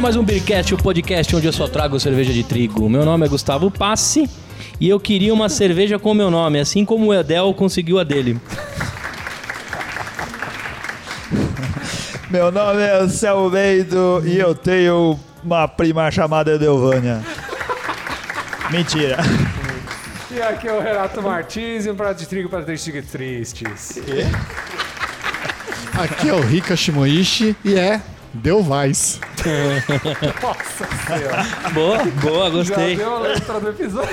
Começa mais um Beercast, o podcast onde eu só trago cerveja de trigo. Meu nome é Gustavo Passi e eu queria uma cerveja com meu nome, assim como o Edel conseguiu a dele. Meu nome é Anselmo Meido e eu tenho uma prima chamada Edelvânia. Mentira. E aqui é o Renato Martins e um prato de trigo para três tristes. Aqui é o Rika Shimoishi e é Deu Vaz. Nossa senhora. Boa, boa, gostei. Já deu a letra do episódio.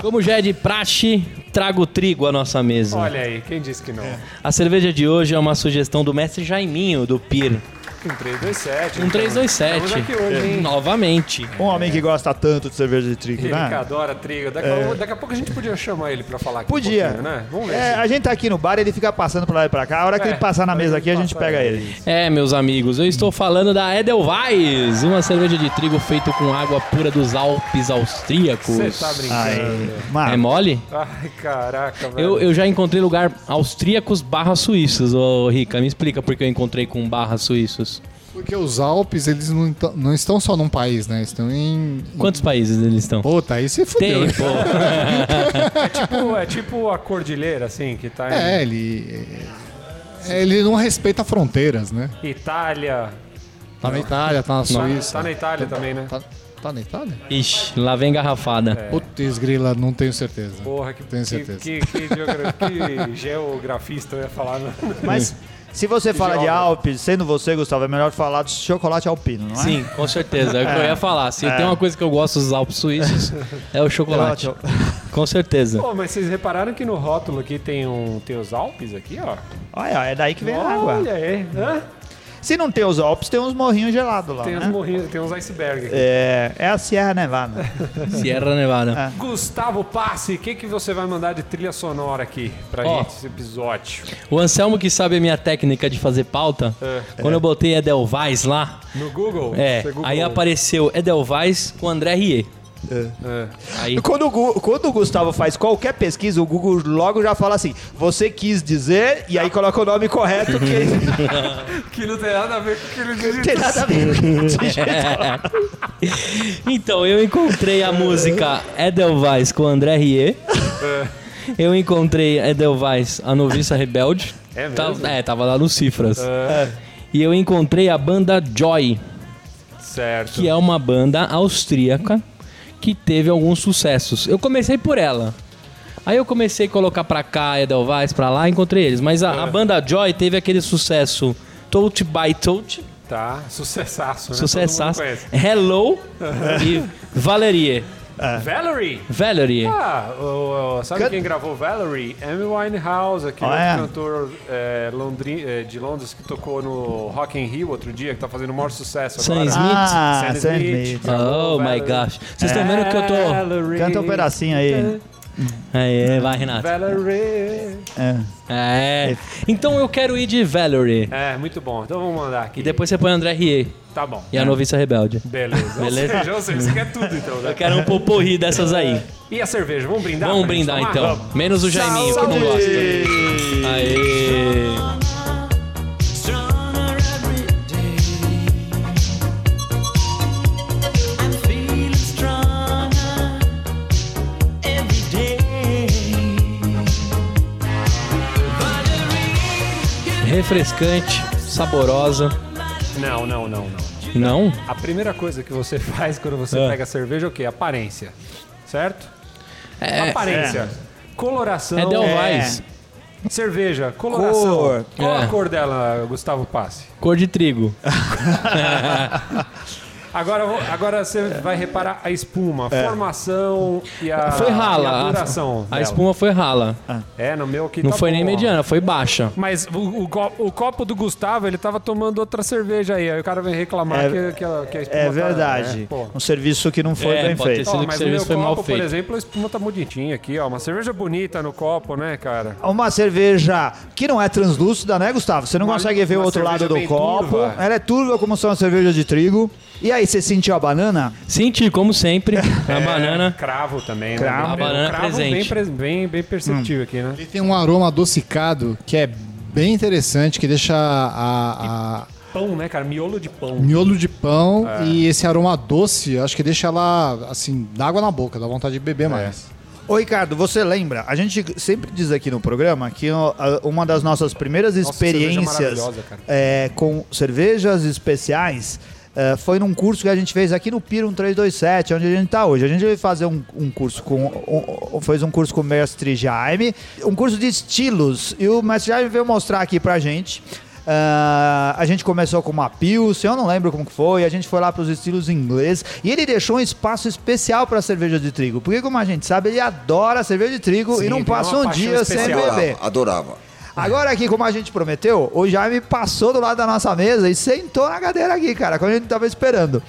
Como já é de praxe, trago trigo à nossa mesa. Olha aí, quem disse que não? A cerveja de hoje é uma sugestão do mestre Jaiminho, do PIR. Um 327. Um 327. Estamos aqui hoje, hein? Novamente. Um homem que gosta tanto de cerveja de trigo, Ele que né? adora trigo. Daqui, a, daqui a pouco a gente podia chamar ele pra falar aqui um Podia. pouquinho, né? Vamos ver. É, a gente tá aqui no bar, ele fica passando pra lá e pra cá. A hora que É, ele passar na mesa que aqui, a gente passar, pega é. ele. É, meus amigos, eu estou falando da Edelweiss, uma cerveja de trigo feita com água pura dos Alpes austríacos. Você tá brincando. É mano, mole? Ai, caraca, velho. Eu, eu já encontrei lugar austríacos barra suíços, ô Rica. Me explica por que eu encontrei com barra suíços. Porque os Alpes, eles não, não estão só num país, né? Estão em. Quantos países eles estão? Puta, aí você fudeu. Tem, né? pô. É tipo, é tipo a cordilheira, assim, que tá em É, ele. é, Ele não respeita fronteiras, né? Itália. Tá na Itália, tá na Tá, Suíça. tá na Itália também, né? Tá, tá na Itália? Ixi, lá vem garrafada. Putz, grila, não tenho certeza. Porra, que, Tenho que, certeza. que, que geogra- que geografista eu ia falar. Né? mas se você fala de. Alpes, sendo você, Gustavo, é melhor falar de chocolate alpino, não é? Sim, com certeza. É o que eu ia falar. Se tem uma coisa que eu gosto dos Alpes suíços, é o chocolate. Com certeza. Pô, mas vocês repararam que no rótulo aqui tem, um, tem os Alpes aqui, ó? Olha, é daí que vem a água. Olha aí. Hã? Se não tem os Alpes, tem uns morrinhos gelados lá, Tem uns né? morrinhos, tem uns iceberg aqui. É, é a Sierra Nevada. Sierra Nevada. É. Gustavo Passe, o que, que você vai mandar de trilha sonora aqui pra Ó. gente, esse episódio? O Anselmo que sabe a minha técnica de fazer pauta, É. quando eu botei Edelweiss lá, No Google? é, aí apareceu Edelweiss com André Rie. É. Aí, Quando o, quando o Gustavo faz qualquer pesquisa, o Google logo já fala assim: você quis dizer, e aí coloca o nome correto, que Que não tem nada a ver com o que ele não digitou. tem nada a ver. então, eu encontrei a música Edelweiss com André Rie. É. Eu encontrei Edelweiss, a noviça rebelde. É Tá- mesmo? é, tava lá nos cifras. É, E eu encontrei a banda Joy, certo. que é uma banda austríaca que teve alguns sucessos. Eu comecei por ela. Aí eu comecei a colocar pra cá, Edelweiss pra lá, encontrei eles. Mas a, a banda Joy teve aquele sucesso Touch by Touch, Tá, sucessaço, né? sucessaço. Hello e Valerie. Valerie! Valerie. Ah, o, o- sabe Can- quem gravou Valerie? Amy Winehouse, aquele Ah, outro cantor é, londri- é, de Londres que tocou no Rock in Rio outro dia, que tá fazendo o maior sucesso Sam agora. Smith. Ah, Sam Sam Smith. Smith. Oh my Valerie. gosh. Vocês estão vendo que eu tô. Valerie. Canta um pedacinho aí. Aí, vai, Renato. Valerie. É. É. Então eu quero ir de Valerie. É, muito bom. Então vamos mandar aqui. E depois você põe André Rie Tá bom. e a noviça rebelde. Beleza. Beleza. Ou seja, ou seja, você quer tudo então, né? Eu quero um poporri dessas aí. E a cerveja? Vamos brindar? Vamos brindar então. Menos o Jaiminho, que não gosta. Aê. Refrescante, saborosa. Não, não, não, não. Não? A primeira coisa que você faz quando você É. pega a cerveja é o quê? Aparência. Certo? É. Aparência. Coloração. É Delweiss. Cerveja, coloração. Cor. Qual É. a cor dela, Gustavo Passe? Cor de trigo. Agora, agora você vai reparar a espuma, a formação e a, Foi rala. a A, duração. a dela. espuma foi rala. É, no meu aqui Não tá foi bom, nem ó. mediana, foi baixa. Mas o, o o copo do Gustavo, ele tava tomando outra cerveja aí. Aí o cara vem reclamar É- que, que a, que a espuma É tá- verdade. é, pô. um serviço que não foi É, bem feito. sido Ó, que o mas serviço meu foi copo, mal por feito. exemplo, a espuma tá bonitinha aqui, ó. Uma cerveja bonita no copo, né, cara? Uma cerveja que não é translúcida, né, Gustavo? Você não Uma- consegue ver o outro lado do copo. turva. Ela é turva como são as cervejas de trigo. E aí, você sentiu a banana? Senti, como sempre, a É, banana. Cravo também, Cravo. né? A banana cravo presente. Bem, pres- bem, bem perceptível aqui, né? Ele tem um aroma adocicado que é bem interessante, que deixa a, a, pão, né, cara? Miolo de pão. Miolo de pão É. e esse aroma doce, acho que deixa ela, assim, dá água na boca, dá vontade de beber mais. Ô Ricardo, você lembra? A gente sempre diz aqui no programa que ó, a- uma das nossas primeiras Nossa, cerveja experiências maravilhosa, cara. é, com cervejas especiais é, foi num curso que a gente fez aqui no Pirum 327, onde a gente tá hoje. A gente veio fazer um, um curso com. Um, um- fez um curso com o mestre Jaime, um curso de estilos. E o mestre Jaime veio mostrar aqui pra gente. Ah, a gente começou com uma Pilsen, eu não lembro como que foi, a gente foi lá para os estilos inglês e ele deixou um espaço especial para cerveja de trigo, porque como a gente sabe, ele adora cerveja de trigo Sim, e não passa um dia sem beber. Adorava, adorava. Agora aqui, como a gente prometeu, o Jaime passou do lado da nossa mesa e sentou na cadeira aqui, cara, quando a gente tava esperando.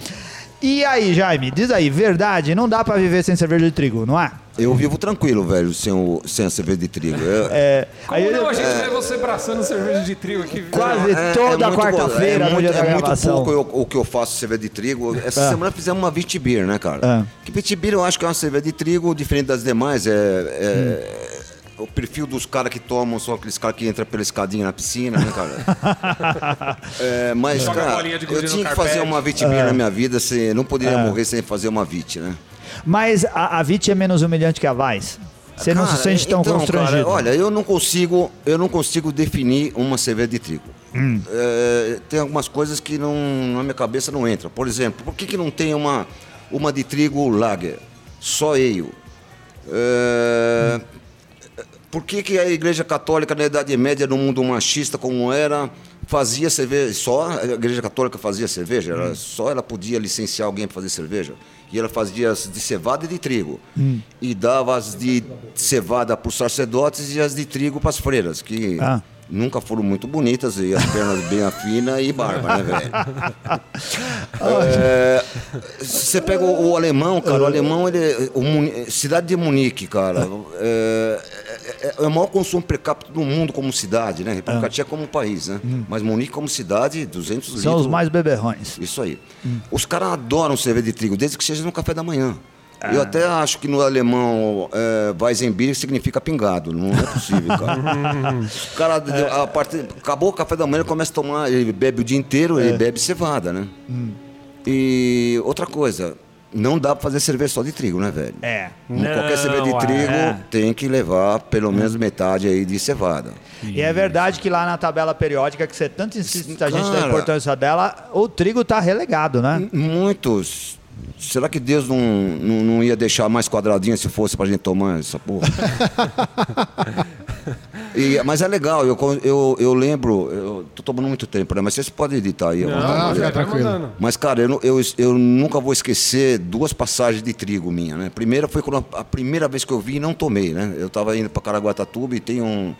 E aí, Jaime, diz aí, verdade, não dá pra viver sem cerveja de trigo, não é? Eu vivo tranquilo, velho, sem, o, sem a cerveja de trigo. Eu- É, Como aí não? A gente vê você braçando cerveja de trigo aqui. Quase É- toda é quarta-feira é muito, é muito pouco eu- o que eu faço cerveja de trigo. Essa Ah. semana fizemos uma Vitibir, né, cara? Ah. Que Vitibir eu acho que é uma cerveja de trigo diferente das demais. É, é- Hum. O perfil dos caras que tomam são aqueles caras que entram pela escadinha na piscina, né, cara? É, mas, Joga cara, eu tinha que fazer uma Vitibir Ah. na minha vida, se, não poderia morrer sem fazer uma Vit, né? Mas a, a Vit é menos humilhante que a Vais? Você não se sente tão então, constrangido? Cara, olha, eu não consigo, eu não consigo definir uma cerveja de trigo. Hum. É, tem algumas coisas que não, na minha cabeça não entram. Por exemplo, por que, que não tem uma, uma de trigo lager? Só ale. É, por que, que a Igreja Católica na Idade Média, no mundo machista como era, fazia cerveja? Só a Igreja Católica fazia cerveja? Ela, Só ela podia licenciar alguém para fazer cerveja? E ela fazia as de cevada e de trigo. E dava as de cevada para os sacerdotes e as de trigo para as freiras, que Ah. Nunca foram muito bonitas, e as pernas bem finas e barba, né, velho? É, Você pega o, o alemão, cara, o alemão, ele, o Muni- cidade de Munique, cara, é, é- é o maior consumo per capita do mundo como cidade, né? República Tcheca como país, né? Mas Munique como cidade, 200 litros. São os mais beberrões. Isso aí. Os caras adoram cerveja de trigo, desde que seja no café da manhã. Eu até acho que no alemão é, Weizenbier significa pingado. Não é possível, cara. o cara, a parte, acabou o café da manhã, ele começa a tomar, ele bebe o dia inteiro, ele bebe cevada, né? E outra coisa, não dá pra fazer cerveja só de trigo, né, velho? É. Qualquer cerveja de Não, trigo é. tem que levar pelo menos metade aí de cevada. E é verdade que lá na tabela periódica, que você tanto insiste a gente da importância dela, o trigo tá relegado, né? Muitos. Será que Deus não, não, não ia deixar mais quadradinho se fosse pra gente tomar essa porra? E- mas é legal, eu, eu, eu lembro, eu tô tomando muito tempo, né? Mas vocês podem editar aí. Não. Ah, fica tranquilo. Mas, cara, eu, eu, eu nunca vou esquecer duas passagens de trigo minha, né? Primeira foi quando a, a primeira vez que eu vi e não tomei, né? Eu tava indo para Caraguatatuba e tem um,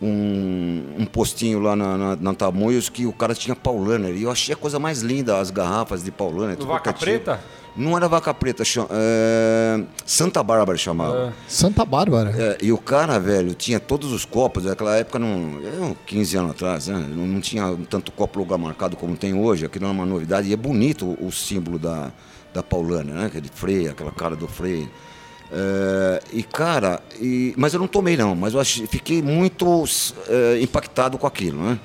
um, um postinho lá na, na, na Tamoios que o cara tinha Paulaner. E eu achei a coisa mais linda, as garrafas de Paulaner. tudo Vaca. Preta? Não era Vaca Preta, chama- é, Santa Bárbara chamava. Santa Bárbara. É, e o cara, velho, tinha todos os copos, naquela época, não, é, 15 anos atrás, né? Não, não tinha tanto copo lugar marcado como tem hoje, aquilo era uma novidade. E é bonito o, o símbolo da, da Paulânia, né? Aquele freio, aquela cara do freio. É, e, cara, e- mas eu não tomei não, mas eu achei- fiquei muito é, impactado com aquilo, né?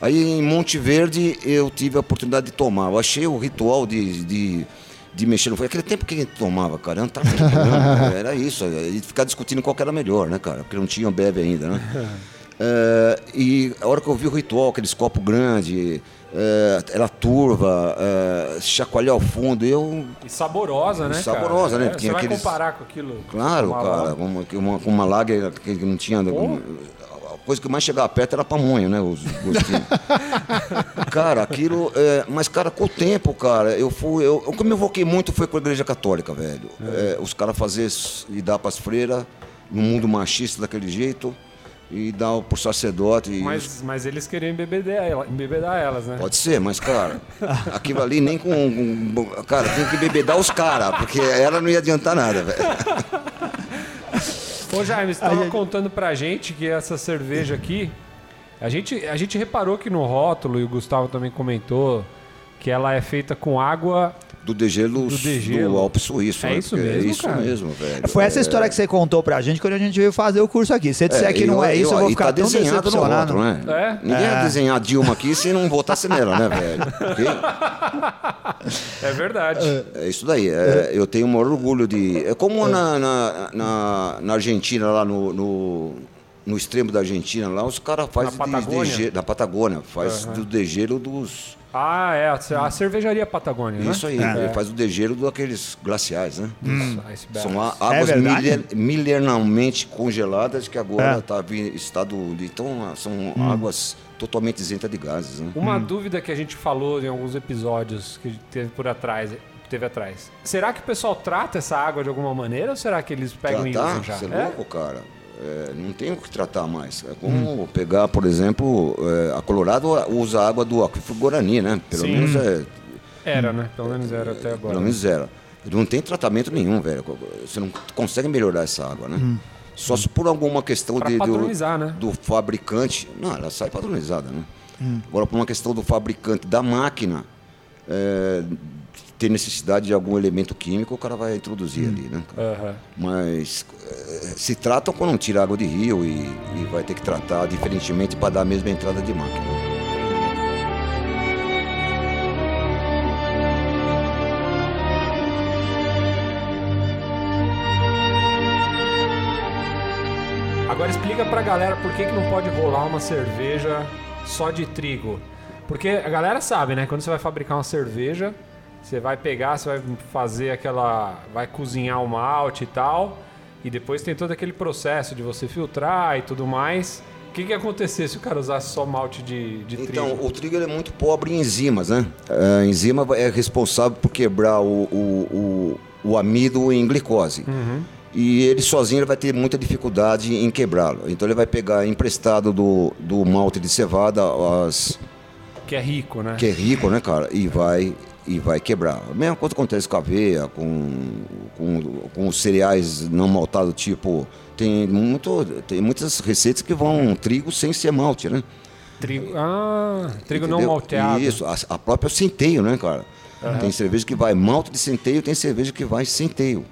Aí em Monte Verde eu tive a oportunidade de tomar. Eu achei o ritual de, de, de mexer no fogo. Aquele tempo que a gente tomava, cara, programa, né? era isso. E ficar discutindo qual que era melhor, né, cara? Porque não tinha bebe ainda, né? É, e a hora que eu vi o ritual, aqueles copos grandes, é, era turva, é, chacoalhar ao fundo, eu E saborosa, né? Saborosa, cara? né? É, Tinha você vai aqueles- comparar com aquilo. Claro, Uma cara, uma, uma, uma lager que não tinha. A coisa que mais chegava perto era pamonha, né? Os gostinhos. cara, aquilo. é, mas, cara, com o tempo, cara, eu fui. Eu, o que me evoquei muito foi com a igreja católica, velho. É, os caras fazer e dar pras freiras, no mundo machista daquele jeito, e dar pro sacerdote. e os Mas, mas eles queriam embebedar, ela, embebedar elas, né? Pode ser, mas, cara, aquilo ali nem com. com- cara, tem que bebedar os caras, porque ela não ia adiantar nada, velho. Ô Jaime, você estava contando pra gente que essa cerveja aqui, a gente, a gente reparou que no rótulo, e o Gustavo também comentou, que ela é feita com água do degelo Do do, degelo. Alpe Suíço. É né? isso Porque mesmo, É isso cara? mesmo, velho. Foi essa É, história que você contou pra gente quando a gente veio fazer o curso aqui. Se você disser é, que não e- é isso, eu vou e ficar tá tão desenhado no decepcionado. rótulo, né? É? Ninguém É. ia desenhar Dilma aqui se não votasse nela, né, velho? É verdade. É isso daí. é, eu tenho o maior orgulho de. É como na, na, na, na Argentina, lá no, no, no extremo da Argentina, lá os caras fazem Na de- Patagônia? dege- da Patagônia, faz do degelo dos. Ah, é. A, a cervejaria Patagônia, né? Isso aí, ele faz o degelo daqueles glaciais, né? Icebergs. São a- águas É milen- milenarmente congeladas que agora É. está em estado. de- Então, são águas totalmente isentas de gases, né? Uma dúvida que a gente falou em alguns episódios que teve por atrás, teve atrás. Será que o pessoal trata essa água de alguma maneira ou será que eles pegam e usam já? você é É? louco, cara. É, não tem o que tratar mais. É como pegar, por exemplo, é, a Colorado usa a água do aquífero Guarani, né? Pelo Sim. menos é, Era, né? Pelo menos era até agora. pelo menos era. Não tem tratamento nenhum, velho. Você não consegue melhorar essa água, né? Só se por alguma questão de, do, né? do fabricante. Não, ela sai padronizada, né? Agora, por uma questão do fabricante da máquina, é, ter necessidade de algum elemento químico, o cara vai introduzir ali, né? Aham. Mas eh, se tratam quando tira água de rio e, e vai ter que tratar diferentemente para dar a mesma entrada de máquina. Agora explica pra galera por que, que não pode rolar uma cerveja só de trigo. Porque a galera sabe, né? Quando você vai fabricar uma cerveja, você vai pegar, você vai fazer aquela. vai cozinhar o malte e tal. E depois tem todo aquele processo de você filtrar e tudo mais. O que, que ia acontecer se o cara usasse só malte de, de Então, trigo? o trigo é muito pobre em enzimas, né? A enzima é responsável por quebrar o, o, o, o amido em glicose. E ele sozinho ele vai ter muita dificuldade em quebrá-lo. Então ele vai pegar emprestado do, do malte de cevada as, Que é rico, né? que é rico, né, cara? E vai e vai quebrar. A mesma coisa acontece com a aveia, com, com, com os cereais não maltados, tipo. Tem, muito, tem muitas receitas que vão trigo sem ser malte, né? Trigo. Ah, trigo não malteado. Isso, a, a própria centeio, né, cara? Tem cerveja que vai malte de centeio, tem cerveja que vai centeio.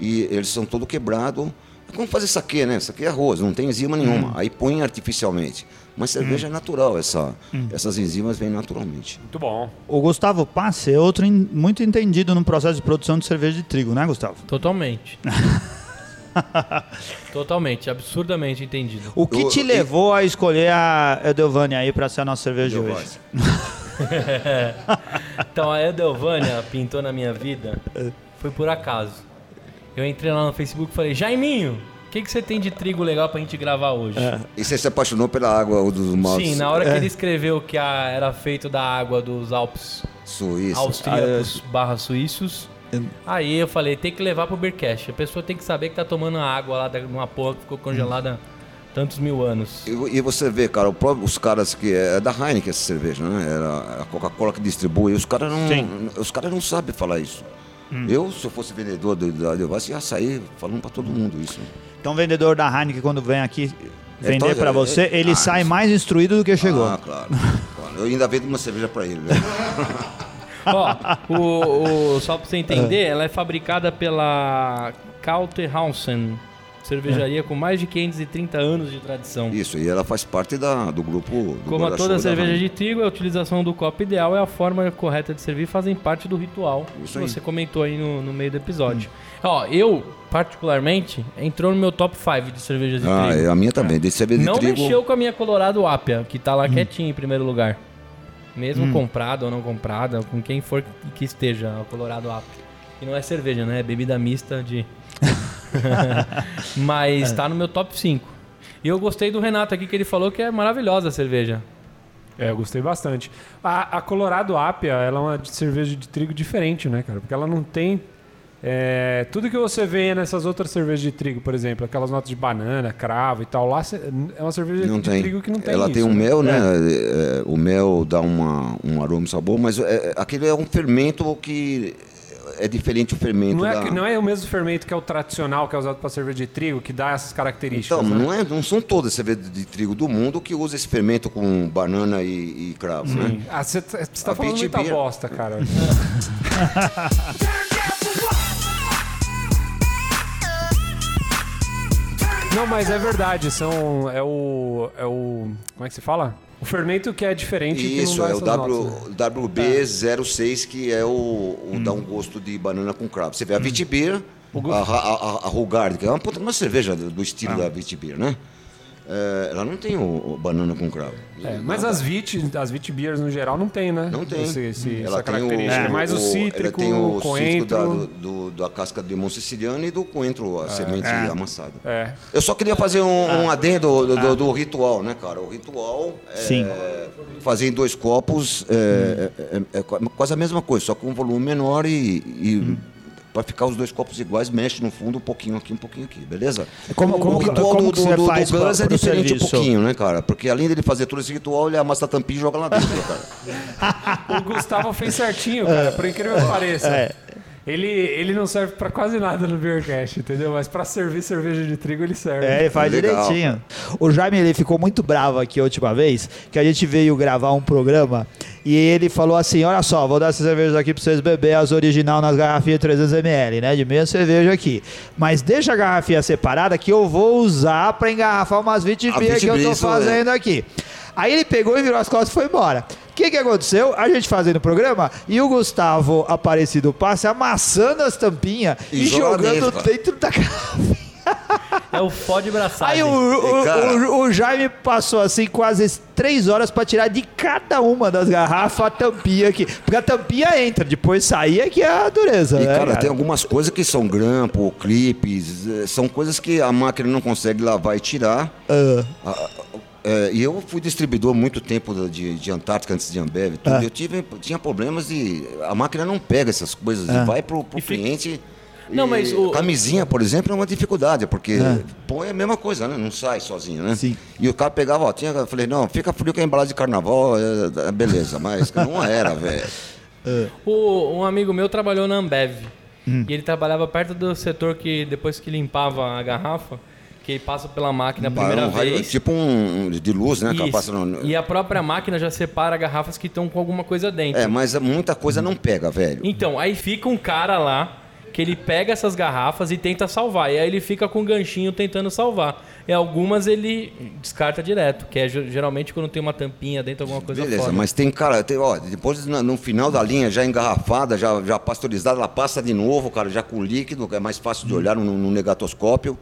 E eles são todo quebrado. É como fazer saquê, né? Saquê é arroz, não tem enzima nenhuma. Aí põe artificialmente. Mas cerveja é natural, essa, essas enzimas vêm naturalmente. Muito bom. O Gustavo Passe é outro in- muito entendido no processo de produção de cerveja de trigo, né, Gustavo? Totalmente. Totalmente, absurdamente entendido. O que Eu- te eu- levou a escolher a Edelvânia aí pra ser a nossa cerveja de hoje? Então a Edelvânia pintou na minha vida foi por acaso. Eu entrei lá no Facebook e falei, Jaiminho, o que, que você tem de trigo legal pra gente gravar hoje? E você se apaixonou pela água dos maltes Sim, na hora que ele escreveu que a- era feito da água dos Alpes suíços. austríacos barra suíços, aí eu falei, tem que levar pro Beercast. A pessoa tem que saber que tá tomando água lá de uma porra que ficou congelada tantos mil anos. E, e você vê, cara, o próprio- os caras que é da Heineken essa cerveja, né? Era a Coca-Cola que distribui. Os caras não, os caras não sabem falar isso. Eu, se eu fosse vendedor do- da Devassa, ia sair falando pra todo mundo isso. Então, o vendedor da Heineken, quando vem aqui vender Então, pra é- você, é- ele ah, sai isso. mais instruído do que chegou. Ah, claro, claro. Eu ainda vendo uma cerveja pra ele. Né? Ó, o, o- só pra você entender, ela é fabricada pela Kauterhausen, cervejaria com mais de 530 anos de tradição. Isso, e ela faz parte da, do grupo. Do Como toda da cerveja de trigo, a utilização do copo ideal é a forma correta de servir, fazem parte do ritual Isso que aí. você comentou aí no, no meio do episódio. Ó, eu, particularmente, entrou no meu top 5 de cervejas de Ah, trigo. é, a minha também. De cerveja de Não trigo. mexeu com a minha Colorado Apia, que Hum. tá lá quietinha em primeiro lugar. Mesmo comprada ou não comprada, com quem for que esteja a Colorado Apia. E não é cerveja, né? É bebida mista de. Mas tá no meu top 5. E eu gostei do Renato aqui, que ele falou que é maravilhosa a cerveja. É, eu gostei bastante. A, a Colorado Apia, ela é uma de- cerveja de trigo diferente, né, cara? Porque ela não tem é, tudo que você vê nessas outras cervejas de trigo, por exemplo, aquelas notas de banana, cravo e tal, lá cê- é uma cerveja Não de tem. trigo que não tem Ela isso, tem um né? mel, né? É, o mel dá uma, um aroma e sabor, mas é, aquele é um fermento que é diferente o fermento Não da... é, não é o mesmo fermento que é o tradicional, que é usado para cerveja de trigo, que dá essas características. Então, né? não, é, não são todas as cervejas de trigo do mundo que usam esse fermento com banana e, e cravo, né? Ah, você tá você tá falando muita Beer. bosta, cara. Não, mas é verdade, são. É o. É o. Como é que se fala? O fermento que é diferente que Isso, é o notas, né? w, WB06, que é o, o dá um gosto de banana com cravo. Você vê a Vitibir, a, a, a, a Rugard, que é uma, puta- uma cerveja do, estilo da Vitibir, né? É, ela não tem o, o banana com cravo. É, mas as Vit, as Vit Beers no geral não tem, né? Não tem. Esse, esse, ela essa tem o, característica. É mais o cítrico, ela tem o o cítrico coentro. da, do, do- da casca de limão siciliano e do coentro, a semente amassada. É. Eu só queria fazer um, um adendo do, do- do ritual, né, cara? O ritual é Sim. fazer em dois copos é, é- é- é quase a mesma coisa, só com um volume menor e, e para ficar os dois copos iguais, mexe no fundo um pouquinho aqui, um pouquinho aqui, beleza? Como- como o que- ritual como do, que você do, faz do Guns pra- é diferente um serviço? pouquinho, né, cara? Porque além dele fazer todo esse ritual, ele amassa a tampinha e joga lá dentro, cara. O Gustavo fez certinho, cara, por incrível que pareça. É. Ele, ele não serve pra quase nada no Beercast, entendeu? Mas pra servir cerveja de trigo ele serve. É, ele faz Legal. direitinho. O Jaime ele ficou muito bravo aqui a última vez, que a gente veio gravar um programa e ele falou assim: Olha só, vou dar essas cervejas aqui pra vocês beber as original nas garrafinhas 300ml, né? De meia cerveja aqui. Mas deixa a garrafinha separada que eu vou usar pra engarrafar umas 20 A beer que eu tô 20 isso, fazendo aqui. Aí ele pegou e virou as costas e foi embora. O que, que aconteceu? A gente fazendo o programa e o Gustavo Aparecido Passe amassando as tampinhas e, E joga jogando dentro, da garrafinha. É o fó de braçagem. Aí o, o- E, cara- o- o Jaime passou assim quase três horas pra tirar de cada uma das garrafas a tampinha aqui. Porque a tampinha entra, depois sair é que é a dureza, E, né? cara, tem algumas coisas que são grampo, clipes, eh, são coisas que a máquina não consegue lavar e tirar. Ah, Ah, é, e eu fui distribuidor há muito tempo de, de Antártica antes de Ambev. Tudo. Ah. Eu tive, tinha problemas de. A máquina não pega essas coisas Ah. e vai pro, pro E fica- cliente. Não, mas o- Camisinha, por exemplo, é uma dificuldade, porque Ah. põe a mesma coisa, né? Não sai sozinho, né? Sim. E o cara pegava, ó, tinha, eu falei, não, fica frio que é embalagem de carnaval, é, é, beleza, mas não era, velho. O- um amigo meu trabalhou na Ambev. E ele trabalhava perto do setor que depois que limpava a garrafa, que ele passa pela máquina a primeira Um raio- vez. tipo um de luz, né? no- E a própria máquina já separa garrafas que estão com alguma coisa dentro. É, mas muita coisa não pega, velho. Então, aí fica um cara lá que ele pega essas garrafas e tenta salvar. E aí ele fica com um ganchinho tentando salvar. E algumas ele descarta direto, que é ge- geralmente quando tem uma tampinha dentro, alguma coisa Beleza, fora. mas tem, cara, tem, ó, depois no final da linha, já engarrafada, já, já pasteurizada, ela passa de novo, cara, já com líquido, é mais fácil de olhar no, no negatoscópio.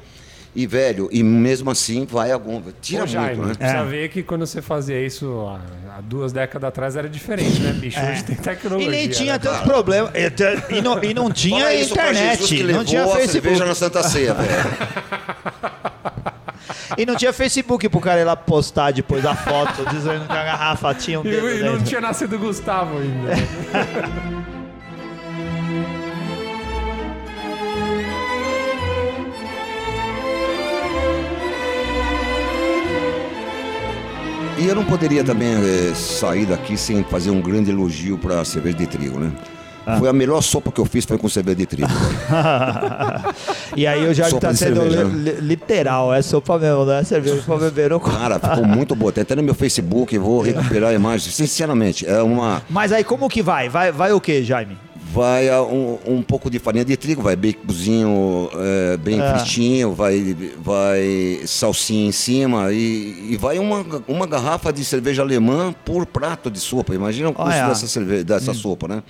E, velho, e mesmo assim vai algum. Tira Ô, Jaime, muito, né? precisa É. ver que quando você fazia isso há, há duas décadas atrás era diferente, né, bicho? Hoje tem tecnologia. E nem tinha né? tanto problema. E, e não, e não tinha Fala internet, que não tinha Facebook. na Santa Ceia, velho. E não tinha Facebook pro cara ir lá postar depois a foto, dizendo que a garrafa tinha um E, dedo e não dentro. tinha nascido o Gustavo ainda. E eu não poderia também eh, sair daqui sem fazer um grande elogio pra cerveja de trigo, né? Ah. Foi a melhor sopa que eu fiz foi com cerveja de trigo. E aí o Sopa tá sendo cerveja, li- li- literal, é sopa mesmo, não é cerveja pra beber no. Cara, ficou muito boa. Tem até no meu Facebook, vou recuperar a imagem. Sinceramente, é uma. Mas aí como que vai? Vai, vai o que, Jaime? Vai um, um pouco de farinha de trigo, vai baconzinho é, bem Ah. fritinho, vai, vai salsinha em cima e, e vai uma, uma garrafa de cerveja alemã por prato de sopa. Imagina o custo Olha. dessa, cerveja, dessa sopa, né?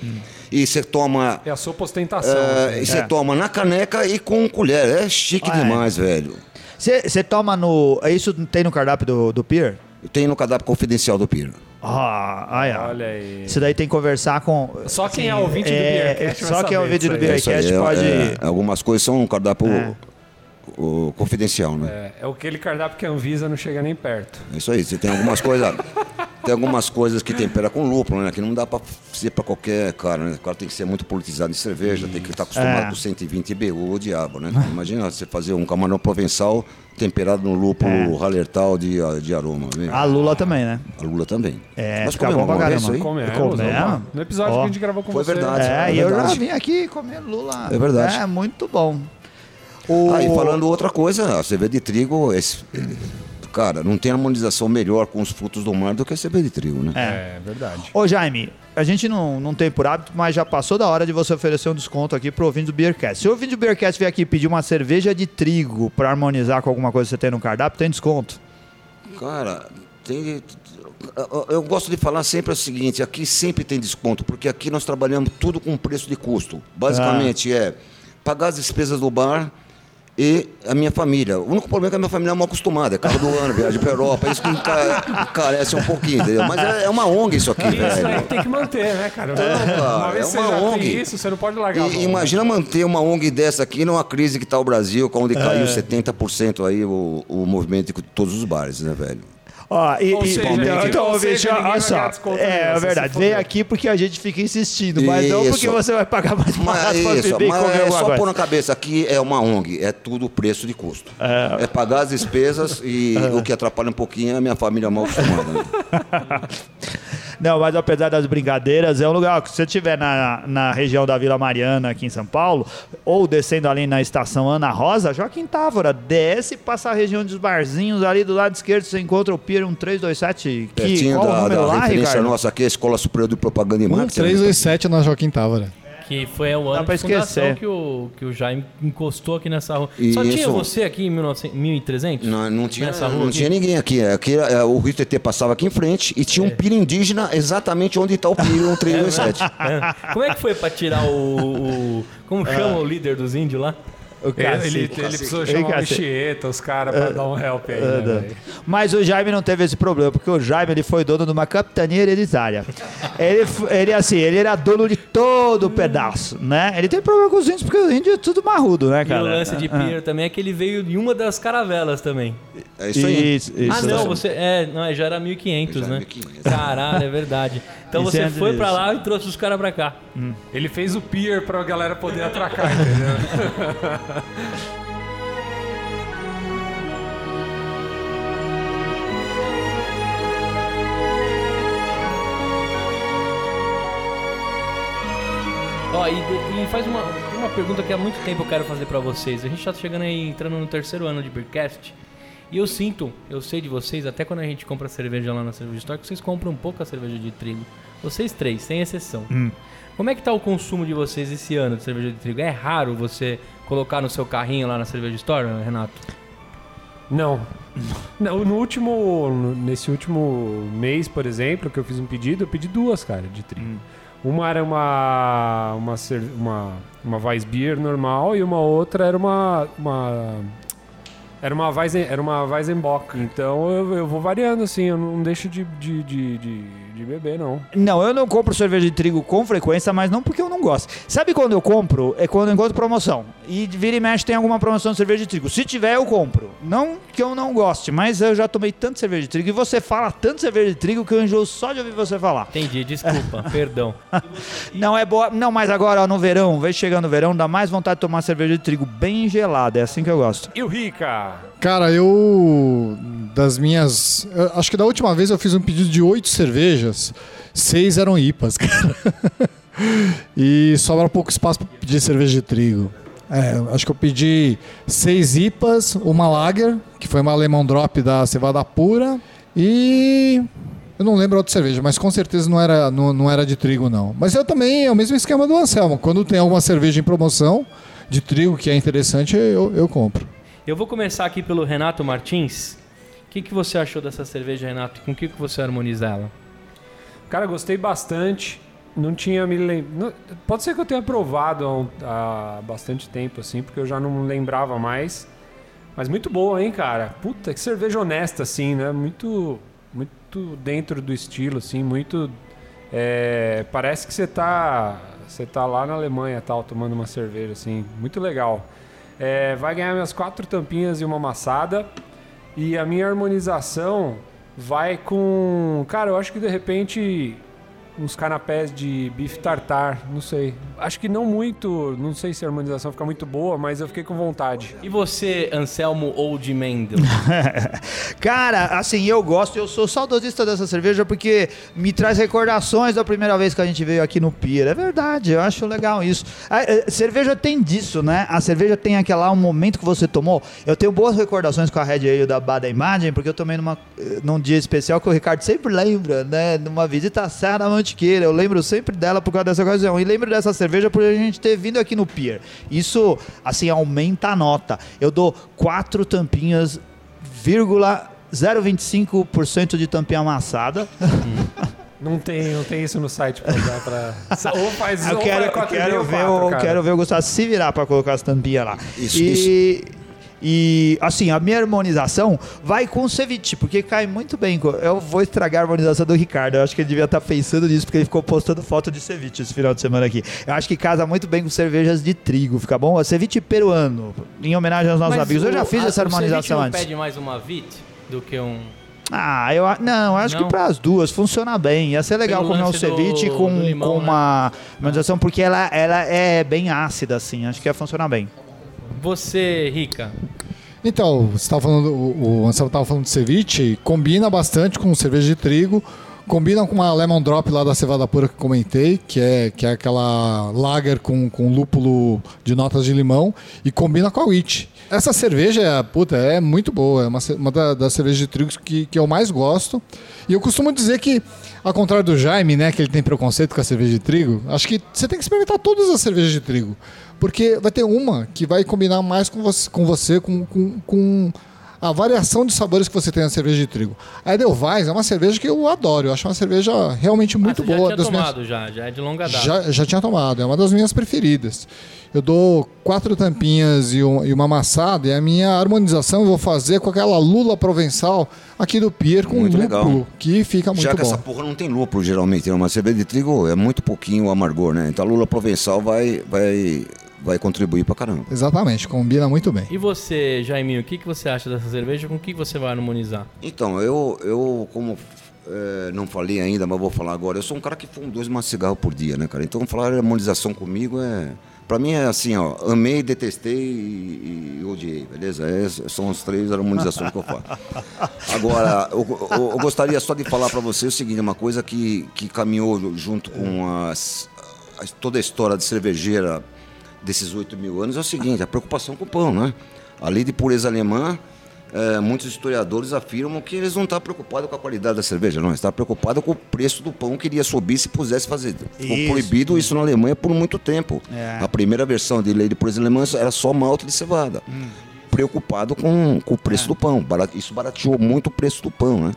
E você toma. É a sopa ostentação. é, e você É. toma na caneca e com colher. É chique Olha. demais, velho. Você toma no. Isso tem no cardápio do, do Pier? Eu tenho no cadáver confidencial do Piro. Ah, ah, é. Olha aí. Isso daí tem que conversar com. Só quem é ouvinte do Beercast vai Só quem é ouvinte do. É Beercast é- pode. é, algumas coisas são um cardápio É. o- confidencial, né? É, é aquele cardápio que a Anvisa não chega nem perto. É isso aí, você tem algumas coisas. Tem algumas coisas que tempera com lúpulo, né? Que não dá pra ser pra qualquer cara, né? O cara tem que ser muito politizado em cerveja, tem que estar acostumado É. com 120 BU, o diabo, né? Imagina você fazer um camarão provençal temperado no lúpulo Hallertau de, de aroma. viu? A Lula também, né? A Lula também. É, Nós comemos bom pra uma vez caramba. isso aí? Comemos. Comemos. No episódio Ó. que a gente gravou com Foi você. verdade. É, é e eu já vim aqui comer Lula. É verdade. É, muito bom. O... Ah, e falando outra coisa, a cerveja de trigo, esse- cara, não tem harmonização melhor com os frutos do mar do que a cerveja de trigo, né? É, verdade. Ô Jaime, a gente não, não tem por hábito, mas já passou da hora de você oferecer um desconto aqui pro ouvinte do Beercast. Se o ouvinte do Beercast vier aqui pedir uma cerveja de trigo pra harmonizar com alguma coisa que você tem no cardápio, tem desconto. Cara, tem. eu- Eu gosto de falar sempre o seguinte: aqui sempre tem desconto, porque aqui nós trabalhamos tudo com preço de custo. Basicamente é pagar as despesas do bar e a minha família. O único problema é que a minha família é mal acostumada, é carro do ano, viagem para Europa, isso que enca- encarece um pouquinho, entendeu? Mas é, é uma ONG isso aqui, Isso aí velho. tem que manter, né, cara? cara, uma vez é uma ONG. isso, você não pode largar. E, imagina manter uma ONG dessa aqui numa crise que está o Brasil, onde É. caiu 70% aí o, o movimento de todos os bares, né, velho? Ó, e, Ou e- seja, então, então, ou ouvinte, seja, ninguém olha vai só. ganhar desconto É, é verdade. Vem aqui porque a gente fica insistindo, mas não porque Isso. você vai pagar mais barato pra Mas, isso, beber e mas comer é alguma só coisa. pôr na cabeça, aqui é uma ONG, é tudo preço de custo. É, pagar as despesas e o que atrapalha um pouquinho é a minha família mal acostumada. né? Não, mas apesar das brincadeiras, é um lugar que se você estiver na, na região da Vila Mariana, aqui em São Paulo, ou descendo ali na estação Ana Rosa, Joaquim Távora, desce, passa a região dos barzinhos, ali do lado esquerdo você encontra o Pier 1327, que Pertinho qual o da, número da lá, referência Ricardo? nossa aqui, a Escola Superior de Propaganda e Marketing. 1327 na Joaquim Távora. Que foi o ano de fundação esquecer. que o, que o Jaime encostou aqui nessa rua. Só tinha Isso. você aqui em 1900 1300? Não, não tinha, Nessa rua não aqui? tinha ninguém aqui. Aqui é, o Rio TT passava aqui em frente e tinha um piro indígena exatamente onde está o piro 1327. É. Como é que foi pra tirar o. o- como chama o líder dos índios lá? O Ele, cacete. ele, ele precisou chamar o. Anchieta, os caras, pra dar um help aí. É, né, velho? Mas o Jaime não teve esse problema, porque o Jaime ele foi dono de uma capitania hereditária. ele, ele, assim, ele era dono de todo o pedaço, né? Ele tem problema com os índios, porque os índios é tudo marrudo, né, E cara? o lance de Ah, Pier também é que ele veio em uma das caravelas também. É isso aí. Isso, isso. ah, não, você. É, não, já era 1500, Já né? 1500. Caralho, é verdade. Então Isso você é foi pra disso. lá e trouxe os caras pra cá. Ele fez o pier pra galera poder atracar, entendeu? Ó, e, e faz uma, uma pergunta que há muito tempo eu quero fazer pra vocês. A gente tá chegando aí, entrando no terceiro ano de Beercast. E eu sinto, eu sei de vocês, até quando a gente compra cerveja lá na Cerveja Store, que vocês compram pouca cerveja de trigo. Vocês três, sem exceção. Como é que tá o consumo de vocês esse ano de cerveja de trigo? É raro você colocar no seu carrinho lá na Cerveja Store, Renato? Não. Não, no último, nesse último mês, por exemplo, que eu fiz um pedido, eu pedi duas, cara, de trigo. Uma era uma uma uma uma Weissbier normal e uma outra era uma uma era uma Weizen, era uma Weizenbock. Então eu, eu vou variando assim, eu não deixo de, de, de, de, de beber não. Não, eu não compro cerveja de trigo com frequência, mas não porque eu não gosto. Sabe quando eu compro? É quando eu encontro promoção. E vira e mexe tem alguma promoção de cerveja de trigo. Se tiver, eu compro. Não que eu não goste, mas eu já tomei tanto cerveja de trigo e você fala tanto cerveja de trigo que eu enjoo só de ouvir você falar. Entendi, desculpa, perdão. Não é boa. Não, mas agora ó, no verão, vem chegando o verão, dá mais vontade de tomar cerveja de trigo bem gelada. É assim que eu gosto. E o Rica? Cara, eu. Das minhas. eu acho que da última vez eu fiz um pedido de oito cervejas, seis eram IPAs, cara. e sobra pouco espaço pra pedir cerveja de trigo. É, acho que eu pedi seis IPAs, uma Lager, que foi uma Lemon Drop da Cevada Pura, e. Eu não lembro outra cerveja, mas com certeza não era, não, não era de trigo, não. Mas eu também, é o mesmo esquema do Anselmo. Quando tem alguma cerveja em promoção de trigo que é interessante, eu, eu compro. Eu vou começar aqui pelo Renato Martins. O que, que você achou dessa cerveja, Renato? Com o que, que você harmoniza ela? Cara, gostei bastante. Não tinha me lembrado. Pode ser que eu tenha provado há, há bastante tempo, assim, porque eu já não lembrava mais. Mas muito boa, hein, cara? Puta, que cerveja honesta, assim, né? Muito, muito dentro do estilo, assim, muito. é, parece que você tá, você tá lá na Alemanha, tal, tomando uma cerveja, assim, muito legal. É, vai ganhar minhas quatro tampinhas e uma amassada. E a minha harmonização vai com. Cara, eu acho que de repente. Uns canapés de bife tartar, não sei. Acho que não muito. Não sei se a harmonização fica muito boa, mas eu fiquei com vontade. E você, Anselmo Old Mendel? Cara, assim, eu gosto, eu sou saudosista dessa cerveja porque me traz recordações da primeira vez que a gente veio aqui no Pier. É verdade, eu acho legal isso. A, eh, cerveja tem disso, né? A cerveja tem aquele lá, um momento que você tomou. Eu tenho boas recordações com a Red Ale da Bada Imagem, porque eu tomei numa, eh, num dia especial que o Ricardo sempre lembra, né? Numa visita à Serra da Mantiqueira. Eu lembro sempre dela por causa dessa ocasião. E lembro dessa cerveja por a gente ter vindo aqui no Pier. Isso, assim, aumenta a nota. Eu dou quatro tampinhas, vírgula 0,25% de tampinha amassada. Não tem, não tem isso no site pra dar pra. Ou faz Eu ou quero, quero, ver, quatro, o, cara. quero ver o Gustavo se virar pra colocar as tampinhas lá. Isso, e, e, assim, a minha harmonização vai com o ceviche, porque cai muito bem. Eu vou estragar a harmonização do Ricardo. Eu acho que ele devia estar pensando nisso, porque ele ficou postando foto de ceviche esse final de semana aqui. Eu acho que casa muito bem com cervejas de trigo, fica bom? É ceviche peruano, em homenagem aos nossos Mas amigos. Eu já o- fiz a- essa o harmonização antes. pede mais uma VIT do que um... Ah, eu não, eu acho Não? que para as duas funciona bem. Ia ser legal Pelo comer um do- ceviche do com, limão, com né? uma harmonização, porque ela, ela é bem ácida, assim. Acho que ia funcionar bem. Você, Rica, Então, você tava falando, o Anselmo estava falando de ceviche, combina bastante com cerveja de trigo, combina com uma lemon drop lá da cevada pura que comentei, que é, que é aquela lager com, com lúpulo de notas de limão, e combina com a witch. Essa cerveja, puta, é muito boa, é uma, uma da- das cervejas de trigo que, que eu mais gosto. E eu costumo dizer que, ao contrário do Jaime, né, que ele tem preconceito com a cerveja de trigo, acho que você tem que experimentar todas as cervejas de trigo. Porque vai ter uma que vai combinar mais com você, com, você, com, com, com a variação de sabores que você tem na cerveja de trigo. A Edelweiss é uma cerveja que eu adoro, eu acho uma cerveja realmente muito ah, você boa. já das tinha minhas- tomado já, já é de longa data. já, já tinha tomado, é uma das minhas preferidas. Eu dou quatro tampinhas e, um- e uma amassada, e a minha harmonização eu vou fazer com aquela lula provençal aqui do Pier com Muito lúpulo, legal. que fica muito Já que bom. essa porra não tem lúpulo, geralmente. né? Uma cerveja de trigo é muito pouquinho o amargor, né? Então a lula provençal vai, vai, vai contribuir pra caramba. Exatamente, combina muito bem. E você, Jaiminho, o que, que você acha dessa cerveja? Com o que você vai harmonizar? Então, eu, eu como é, não falei ainda, mas vou falar agora, eu sou um cara que fuma dois cigarro por dia, né, cara? Então falar de harmonização comigo é. Pra mim é assim, ó, amei, detestei e, e odiei, beleza? É, são as três harmonizações que eu faço. Agora, eu, eu- eu gostaria só de falar pra você o seguinte, uma coisa que, que caminhou junto com as, toda a história de cervejeira desses 8 mil anos é o seguinte, a preocupação com o pão, né? A lei de pureza alemã, eh, muitos historiadores afirmam que eles não estão preocupados com a qualidade da cerveja, não. Eles estão preocupados com o preço do pão que iria subir se pusesse fazer. Ficou Isso, proibido isso na Alemanha por muito tempo. É. A primeira versão de lei de pureza alemã era só malte de cevada. Hum. Preocupado com, com o É. preço do pão. Isso barateou muito o preço do pão, né?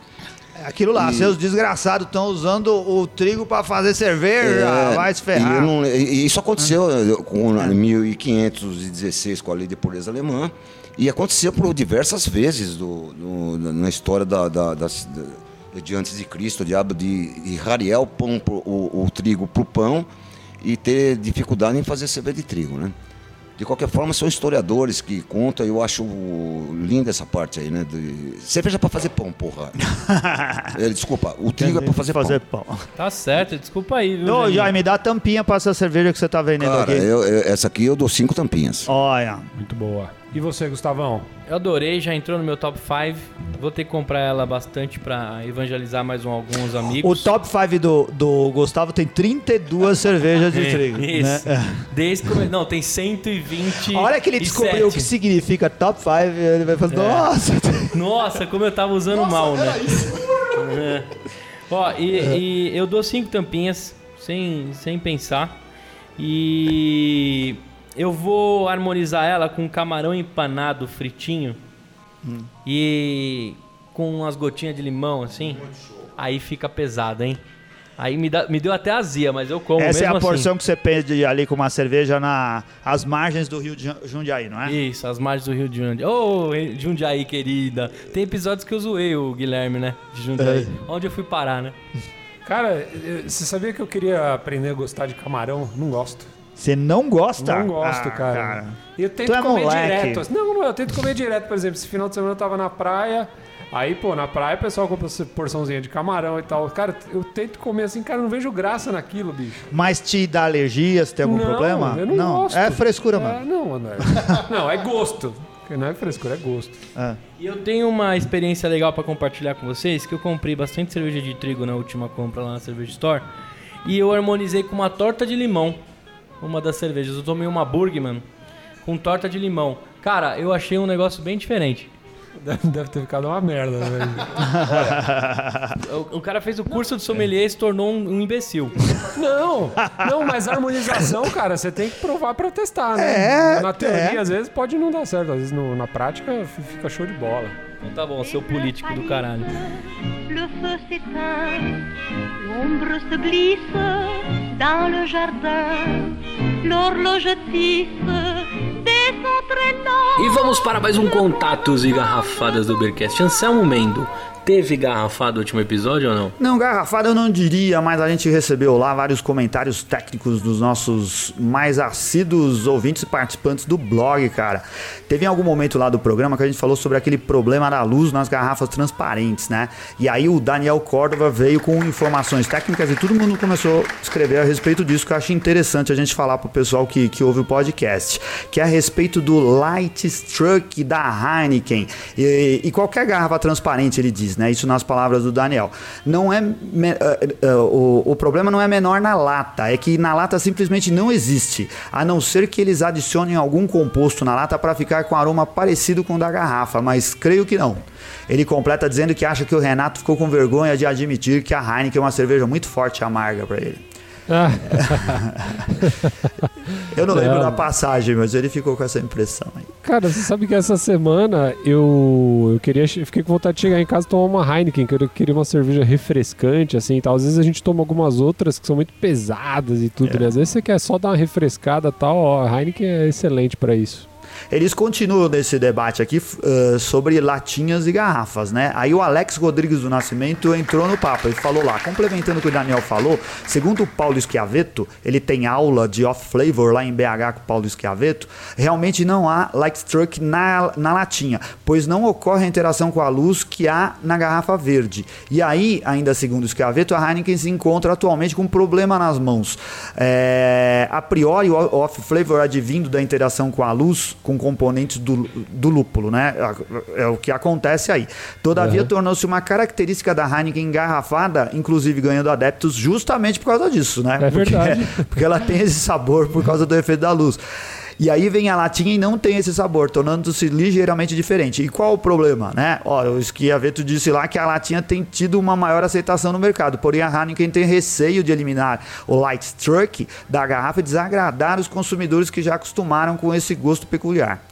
Aquilo lá, E- seus desgraçados estão usando o trigo pra fazer cerveja, É, vai se E, ferrar. eu não- e isso aconteceu eh, com em 1516 com a lei de pureza alemã e aconteceu por diversas vezes do- do- na história da, da- das- da- de antes de Cristo, o diabo de irradiar o, pão pro- o, o trigo para o pão e ter dificuldade em fazer cerveja de trigo, né? De qualquer forma, são historiadores que contam, e eu acho linda essa parte aí, né? De... Cerveja para fazer pão, porra. É, desculpa, o trigo é para fazer, fazer pão. pão. Tá certo, desculpa aí, viu? Ô? Jaime, dá tampinha pra essa cerveja que você tá vendendo Cara, aqui. eu- eu- essa aqui eu dou cinco tampinhas. Olha. Muito boa. E você, Gustavão? Eu adorei, já entrou no meu top 5. Vou ter que comprar ela bastante pra evangelizar mais um, alguns O amigos. top 5 do, do Gustavo tem 32 cervejas de trigo. É, Isso. Né? Desde que come- Não, tem 120. A hora que ele descobriu o que significa top 5, ele vai falar, nossa. Nossa, como eu tava usando mal, né? É. Ó, e, e eu dou cinco tampinhas, sem, sem pensar. E eu vou harmonizar ela com camarão empanado fritinho. E com umas gotinhas de limão, assim. Aí fica pesado, hein? Aí me, dá, me deu até azia, mas eu como Essa é a assim. porção que você pede ali com uma cerveja na as margens do rio de Jundiaí, não é? Isso, as margens do Rio de Jundiaí. Ô, Jundiaí, querida. Tem episódios que eu zoei o Guilherme, né? De Jundiaí. É. Onde eu fui parar, né? Cara, você sabia que eu queria aprender a gostar de camarão? Não gosto. Você não gosta? Não gosto, Ah, cara. E eu tento Tu é comer moleque. direto. assim. Não, não, eu tento comer direto. Por exemplo, esse final de semana eu tava na praia, Aí, pô, na praia o pessoal compra porçãozinha de camarão e tal. Cara, eu tento comer assim, cara, eu não vejo graça naquilo, bicho. Mas te dá alergia, se tem algum Não, problema? Eu não, gosto. É frescura, É, mano. não, André. não, é gosto. Não é frescura, é gosto. É. E eu tenho uma experiência legal pra compartilhar com vocês, que eu comprei bastante cerveja de trigo na última compra lá na Cerveja Store. E eu harmonizei com uma torta de limão. Uma das cervejas. Eu tomei uma Burgman com torta de limão. Cara, eu achei um negócio bem diferente. Deve, deve ter ficado uma merda, né? O, o cara fez o curso de sommelier e se tornou um, um imbecil. Não, não, mas a harmonização, cara, você tem que provar pra testar, né? É, Na teoria, é. às vezes pode não dar certo, às vezes no- na prática fica show de bola. Então tá bom, seu político do caralho. Le feu s'éteint, l'ombre se glisse dans le jardin, l'horloge tisse. E vamos para mais um Contatos e Garrafadas do Beercast. Anselmo Mendo, teve garrafada no último episódio ou não? Não, garrafada eu não diria, mas a gente recebeu lá vários comentários técnicos dos nossos mais assíduos ouvintes e participantes do blog, cara. Teve em algum momento lá do programa que a gente falou sobre aquele problema da luz nas garrafas transparentes, né? E aí o Daniel Córdova veio com informações técnicas e todo mundo começou a escrever a respeito disso, que eu acho interessante a gente falar pro pessoal que, que ouve o podcast, que é a respeito do Light Struck da Heineken. E, e qualquer garrafa transparente, ele diz, né? Isso nas palavras do Daniel. Não é. me- eh, eh, o, o problema não é menor na lata, é que na lata simplesmente não existe, a não ser que eles adicionem algum composto na lata para ficar com aroma parecido com o da garrafa, mas creio que não. Ele completa dizendo que acha que o Renato ficou com vergonha de admitir que a Heineken é uma cerveja muito forte e amarga para ele. Ah, Eu não lembro da passagem, mas ele ficou com essa impressão aí. cara, você sabe que essa semana eu, eu queria, fiquei com vontade de chegar em casa e tomar uma Heineken, que eu queria uma cerveja refrescante, assim, e tal. Às vezes a gente toma algumas outras que são muito pesadas e tudo, né? Às vezes você quer só dar uma refrescada e tal, ó, a Heineken é excelente pra isso. Eles continuam nesse debate aqui eh, sobre latinhas e garrafas, né? Aí o Alex Rodrigues do Nascimento entrou no papo e falou lá, complementando o que o Daniel falou, segundo o Paulo Schiavetto, ele tem aula de off-flavor lá em BH com o Paulo Schiavetto, realmente não há light struck na, na latinha, pois não ocorre a interação com a luz que há na garrafa verde. E aí, ainda segundo Schiavetto, a Heineken se encontra atualmente com um problema nas mãos. É, a priori, o off-flavor advindo da interação com a luz, com componentes do, do lúpulo, né? É o que acontece aí. Todavia, tornou-se uma característica da Heineken engarrafada, inclusive ganhando adeptos justamente por causa disso, né? É Porque- verdade. porque ela tem esse sabor por causa do efeito da luz. E aí vem a latinha e não tem esse sabor, tornando-se ligeiramente diferente. E qual o problema, né? Ó, o Schiavetto disse lá que a latinha tem tido uma maior aceitação no mercado, porém a Heineken tem receio de eliminar o light struck da garrafa e desagradar os consumidores que já acostumaram com esse gosto peculiar.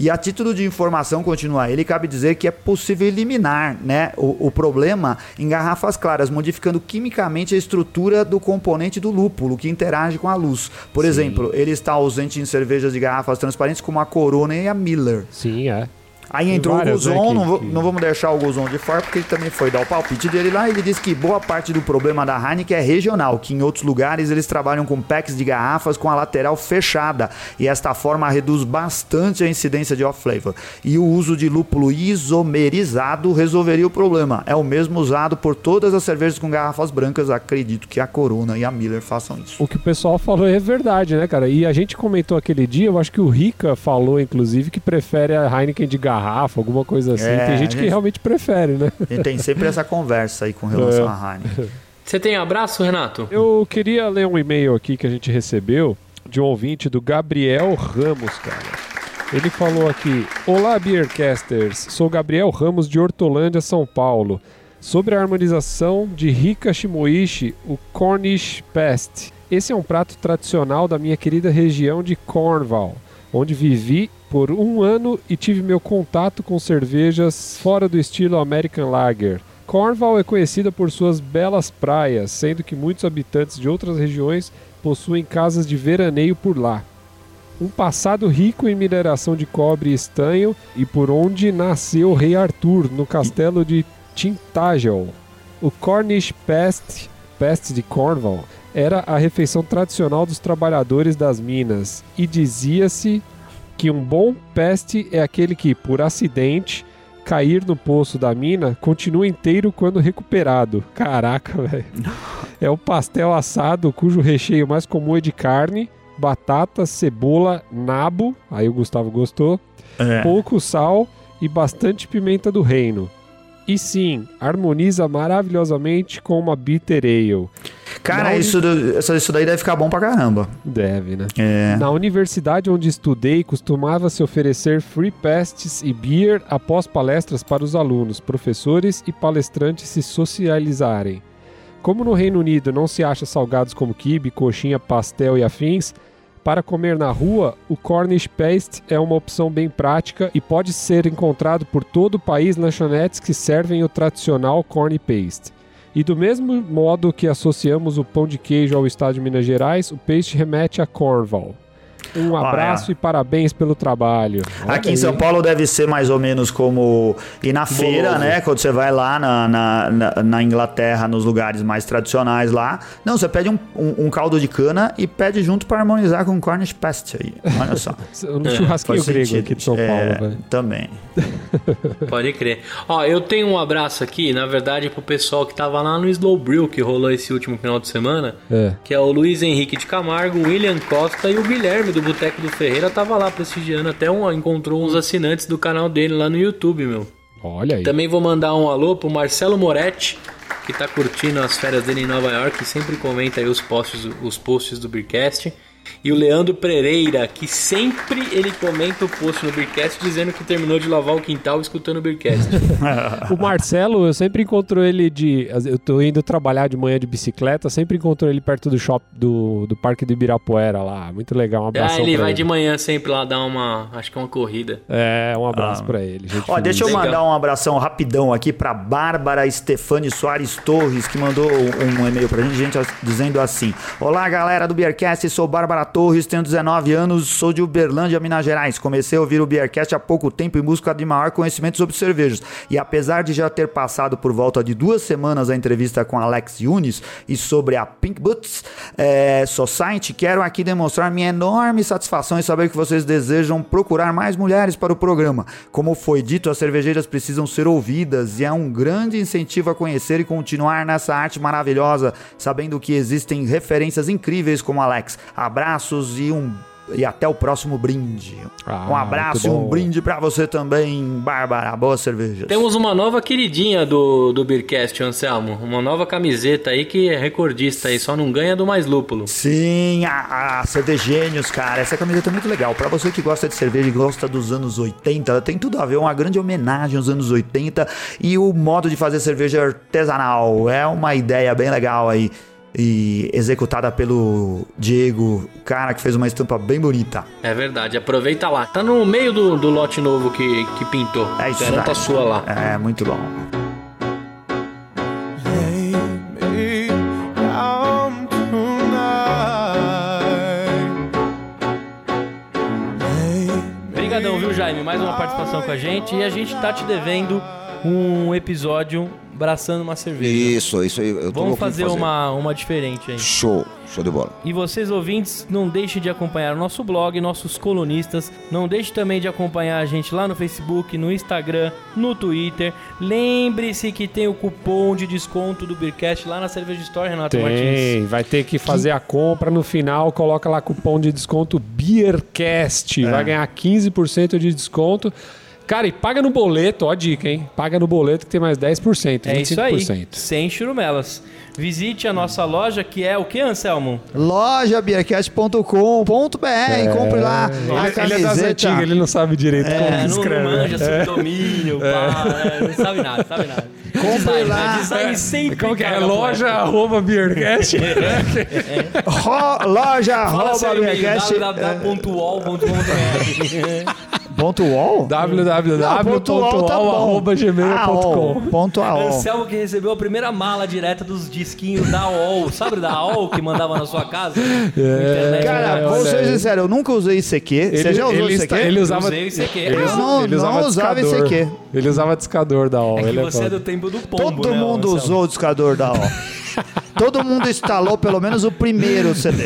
E a título de informação, continua ele, cabe dizer que é possível eliminar né, o, o problema em garrafas claras, modificando quimicamente a estrutura do componente do lúpulo que interage com a luz. Por exemplo, ele está ausente em cervejas de garrafas transparentes como a Corona e a Miller. Sim, é. Aí entrou várias, o né, Guzon, que- não, vou- que- não vamos deixar o Guzon de fora, porque ele também foi dar o palpite dele lá. Ele disse que boa parte do problema da Heineken é regional, que em outros lugares eles trabalham com packs de garrafas com a lateral fechada, e esta forma reduz bastante a incidência de off-flavor. E o uso de lúpulo isomerizado resolveria o problema. É o mesmo usado por todas as cervejas com garrafas brancas. Acredito que a Corona e a Miller façam isso. O que o pessoal falou é verdade, né, cara? E a gente comentou aquele dia, eu acho que o Rica falou, inclusive, que prefere a Heineken de garrafa, alguma coisa assim. É, Tem gente a que gente- realmente prefere, né? A gente tem sempre essa conversa aí com relação É. à Heineken. Você tem abraço, Renato? Eu queria ler um e-mail aqui que a gente recebeu de um ouvinte do Gabriel Ramos, cara. Ele falou aqui: Olá, Beercasters. Sou Gabriel Ramos de Hortolândia, São Paulo. Sobre a harmonização de Rika Shimoishi, o Cornish Pest. Esse é um prato tradicional da minha querida região de Cornwall, onde vivi por um ano e tive meu contato com cervejas fora do estilo American Lager. Cornwall é conhecida por suas belas praias, sendo que muitos habitantes de outras regiões possuem casas de veraneio por lá. Um passado rico em mineração de cobre e estanho e por onde nasceu o rei Arthur, no castelo de Tintagel. O Cornish Pest, Pest de Cornwall, era a refeição tradicional dos trabalhadores das minas e dizia-se que um bom peste é aquele que, por acidente, cair no poço da mina continua inteiro quando recuperado. Caraca, velho. É o pastel assado cujo recheio mais comum é de carne, batata, cebola, nabo, aí o Gustavo gostou, É. pouco sal e bastante pimenta do reino. E sim, harmoniza maravilhosamente com uma bitter ale. Cara, isso, essa- isso daí deve ficar bom pra caramba. Deve, né? É. Na universidade onde estudei, costumava se oferecer free pastes e beer após palestras para os alunos, professores e palestrantes se socializarem. Como no Reino Unido não se acha salgados como quibe, coxinha, pastel e afins, para comer na rua, o Cornish Paste é uma opção bem prática e pode ser encontrado por todo o país lanchonetes que servem o tradicional Corn Paste. E do mesmo modo que associamos o pão de queijo ao estado de Minas Gerais, o paste remete a Cornwall. Um abraço é. e parabéns pelo trabalho. Olha Aqui em aí. São Paulo deve ser mais ou menos como ir na feira, né? Quando você vai lá na, na, na- na Inglaterra, nos lugares mais tradicionais lá. Não, você pede um, um- um caldo de cana e pede junto para harmonizar com Cornish Pasty aí. Olha só. No churrasquinho Faz grego sentido. aqui de São É, Paulo, velho. Também. Pode crer. Ó, eu tenho um abraço aqui, na verdade, pro pessoal que tava lá no Slow Brew, que rolou esse último final de semana. É. Que é o Luiz Henrique de Camargo, o William Costa e o Guilherme do Boteco do Ferreira tava lá prestigiando. Até um, encontrou uns assinantes do canal dele lá no YouTube, meu. Olha aí. Também vou mandar um alô pro Marcelo Moretti, que tá curtindo as férias dele em Nova York, que sempre comenta aí os posts, os posts do Beercast. E o Leandro Pereira, que sempre ele comenta o post no Beercast dizendo que terminou de lavar o quintal escutando o Beercast. O Marcelo, eu sempre encontro ele de. Eu tô indo trabalhar de manhã de bicicleta, sempre encontro ele perto do shop do, do Parque do Ibirapuera lá. Muito legal, um abraço. ah, ele vai de manhã sempre lá dar uma, acho que uma corrida. É, um abraço Ah. pra ele. gente Ó, fina. deixa eu Legal. mandar um abração rapidão aqui pra Bárbara Stefani Soares Torres, que mandou um e-mail pra gente, gente dizendo assim: Olá, galera do Beercast, sou Bárbara Torres, tenho 19 anos, sou de Uberlândia, Minas Gerais. Comecei a ouvir o Beercast há pouco tempo em busca de maior conhecimento sobre cervejas. E apesar de já ter passado por volta de duas semanas a entrevista com Alex Yunis e sobre a Pink Boots é, Society, quero aqui demonstrar minha enorme satisfação em saber que vocês desejam procurar mais mulheres para o programa. Como foi dito, as cervejeiras precisam ser ouvidas e é um grande incentivo a conhecer e continuar nessa arte maravilhosa, sabendo que existem referências incríveis como Alex. Abraços e um e até o próximo brinde. Ah, um abraço e um brinde pra você também, Bárbara. Boas cervejas. Temos uma nova queridinha do, do Beercast, Anselmo. Uma nova camiseta aí que é recordista aí, só não ganha do mais lúpulo. Sim, a, a Cervegênios, cara. Essa camiseta é muito legal. Pra você que gosta de cerveja e gosta dos anos 80, ela tem tudo a ver. Uma grande homenagem aos anos 80 e o modo de fazer cerveja artesanal. É uma ideia bem legal aí. E executada pelo Diego, cara que fez uma estampa bem bonita. É verdade, aproveita lá. Tá no meio do, do lote novo que, que pintou. É isso Garanta aí. a sua lá. É, muito bom. Obrigadão, viu, Jaime? Mais uma participação com a gente. E a gente tá te devendo um episódio braçando uma cerveja. Isso, isso aí. Eu tô Vamos louco pra fazer, Uma, uma diferente aí. Show, show de bola. E vocês ouvintes, não deixem de acompanhar o nosso blog, nossos colunistas. Não deixe também de acompanhar a gente lá no Facebook, no Instagram, no Twitter. Lembre-se que tem o cupom de desconto do Beercast lá na Cerveja Store, Renato Martins. Tem, vai ter que fazer a compra no final, coloca lá cupom de desconto Beercast, É. vai ganhar 15% de desconto. Cara, e paga no boleto, ó a dica, hein? Paga no boleto que tem mais 10%, 25%. É isso aí, sem churumelas. Visite a nossa loja, que é o que, Anselmo? Lojabeercast.com.br, compre lá a Ele, ele é das camiseta. antigas, ele não sabe direito como É, não, escreve. não manja subdomínio, pá, é, não sabe nada, sabe nada. Compre design, lá. né? Design sempre Como que é? Loja arroba Beercast? Ro- loja Fala arroba seu e-mail, beercast, www.wall.com.br ponto wall? www.wall.gmail.com AOL. Anselmo que recebeu a primeira mala direta dos disquinhos da AOL, sabe da AOL que mandava na sua casa? Internet. Cara, É, vou ser sincero, eu nunca usei ICQ. Você já usou ele, ICQ? ele usava, ICQ. Ele, Eu não- ele não usava usava discador. ICQ. Ele usava discador da OL. É que ele você é do tempo do pombo, Todo né, mundo Anselmo? usou o discador da AOL. Todo mundo instalou pelo menos o primeiro CD.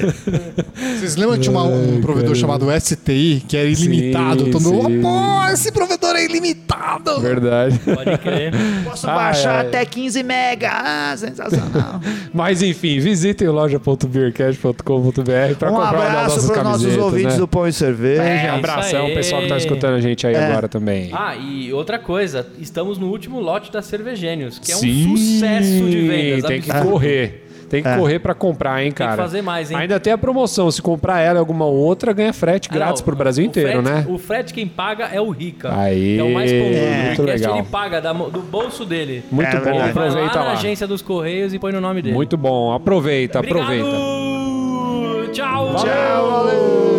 Vocês lembram que tinha uma- um provedor chamado STI, que era ilimitado? Sim, Todo mundo, pô, esse provedor é ilimitado. Verdade. Pode crer. Posso Ai, baixar ai. até 15 mega. Ah, sensacional. Mas enfim, visitem o loja.beercast.com.br para um comprar uma das abraço nossas para os nossos camisetas, ouvintes né? do Pão e Cerveja. É, isso abração, aí. o pessoal que tá escutando a gente aí É. agora também. Ah, e outra coisa, estamos no último lote da Cervegênios, que é Sim, um sucesso de vendas. Tem que correr. Tem que É. correr pra comprar, hein, cara. fazer mais, hein? Ainda tem a promoção. Se comprar ela e alguma outra, ganha frete Ah, grátis não, pro Brasil inteiro, frete- né? O frete quem paga é o Rica. Aí, que é o mais pão muito porque legal. ele paga da do bolso dele. Muito É bom, verdade. Vai lá aproveita na lá. agência dos Correios e põe no nome dele. Muito bom, aproveita, Obrigado! aproveita. Tchau! Tchau, valeu.